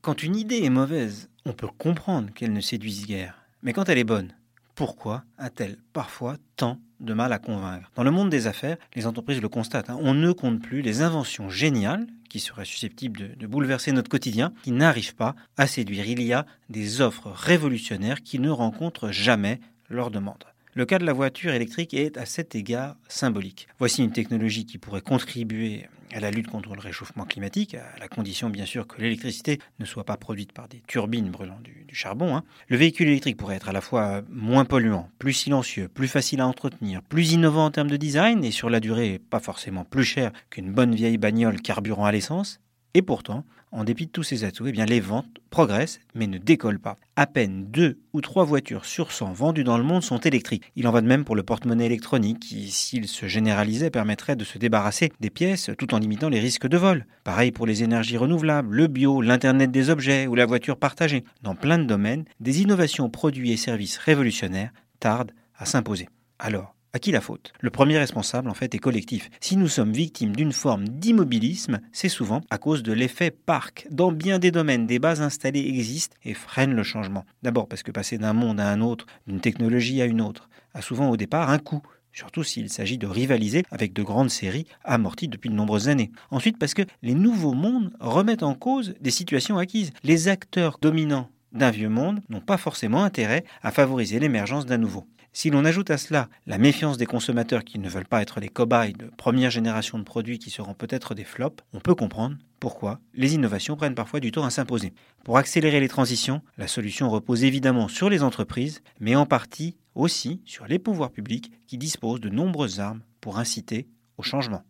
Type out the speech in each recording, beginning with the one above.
Quand une idée est mauvaise, on peut comprendre qu'elle ne séduise guère. Mais quand elle est bonne, pourquoi a-t-elle parfois tant de mal à convaincre? Dans le monde des affaires, les entreprises le constatent. Hein. on ne compte plus les inventions géniales qui seraient susceptibles de, de bouleverser notre quotidien, qui n'arrivent pas à séduire. Il y a des offres révolutionnaires qui ne rencontrent jamais leur demande. Le cas de la voiture électrique est à cet égard symbolique. Voici une technologie qui pourrait contribuer à la lutte contre le réchauffement climatique, à la condition bien sûr que l'électricité ne soit pas produite par des turbines brûlant du, charbon. Hein. Le véhicule électrique pourrait être à la fois moins polluant, plus silencieux, plus facile à entretenir, plus innovant en termes de design et sur la durée pas forcément plus cher qu'une bonne vieille bagnole carburant à l'essence. Et pourtant, en dépit de tous ces atouts, eh les ventes progressent mais ne décollent pas. À peine deux ou trois voitures sur 100 vendues dans le monde sont électriques. Il en va de même pour le porte-monnaie électronique qui, s'il se généralisait, permettrait de se débarrasser des pièces tout en limitant les risques de vol. Pareil pour les énergies renouvelables, le bio, l'Internet des objets ou la voiture partagée. Dans plein de domaines, des innovations produits et services révolutionnaires tardent à s'imposer. Alors, qui la faute? Le premier responsable, en fait, est collectif. Si nous sommes victimes d'une forme d'immobilisme, c'est souvent à cause de l'effet parc. Dans bien des domaines, des bases installées existent et freinent le changement. D'abord parce que passer d'un monde à un autre, d'une technologie à une autre, a souvent au départ un coût surtout s'il s'agit de rivaliser avec de grandes séries amorties depuis de nombreuses années. Ensuite parce que les nouveaux mondes remettent en cause des situations acquises. Les acteurs dominants d'un vieux monde n'ont pas forcément intérêt à favoriser l'émergence d'un nouveau. Si l'on ajoute à cela la méfiance des consommateurs qui ne veulent pas être les cobayes de première génération de produits qui seront peut-être des flops, on peut comprendre pourquoi les innovations prennent parfois du temps à s'imposer. Pour accélérer les transitions, la solution repose évidemment sur les entreprises, mais en partie aussi sur les pouvoirs publics qui disposent de nombreuses armes pour inciter au changement.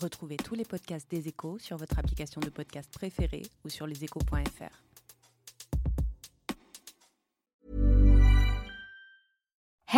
Retrouvez tous les podcasts des échos sur votre application de podcast préférée ou sur leséchos.fr.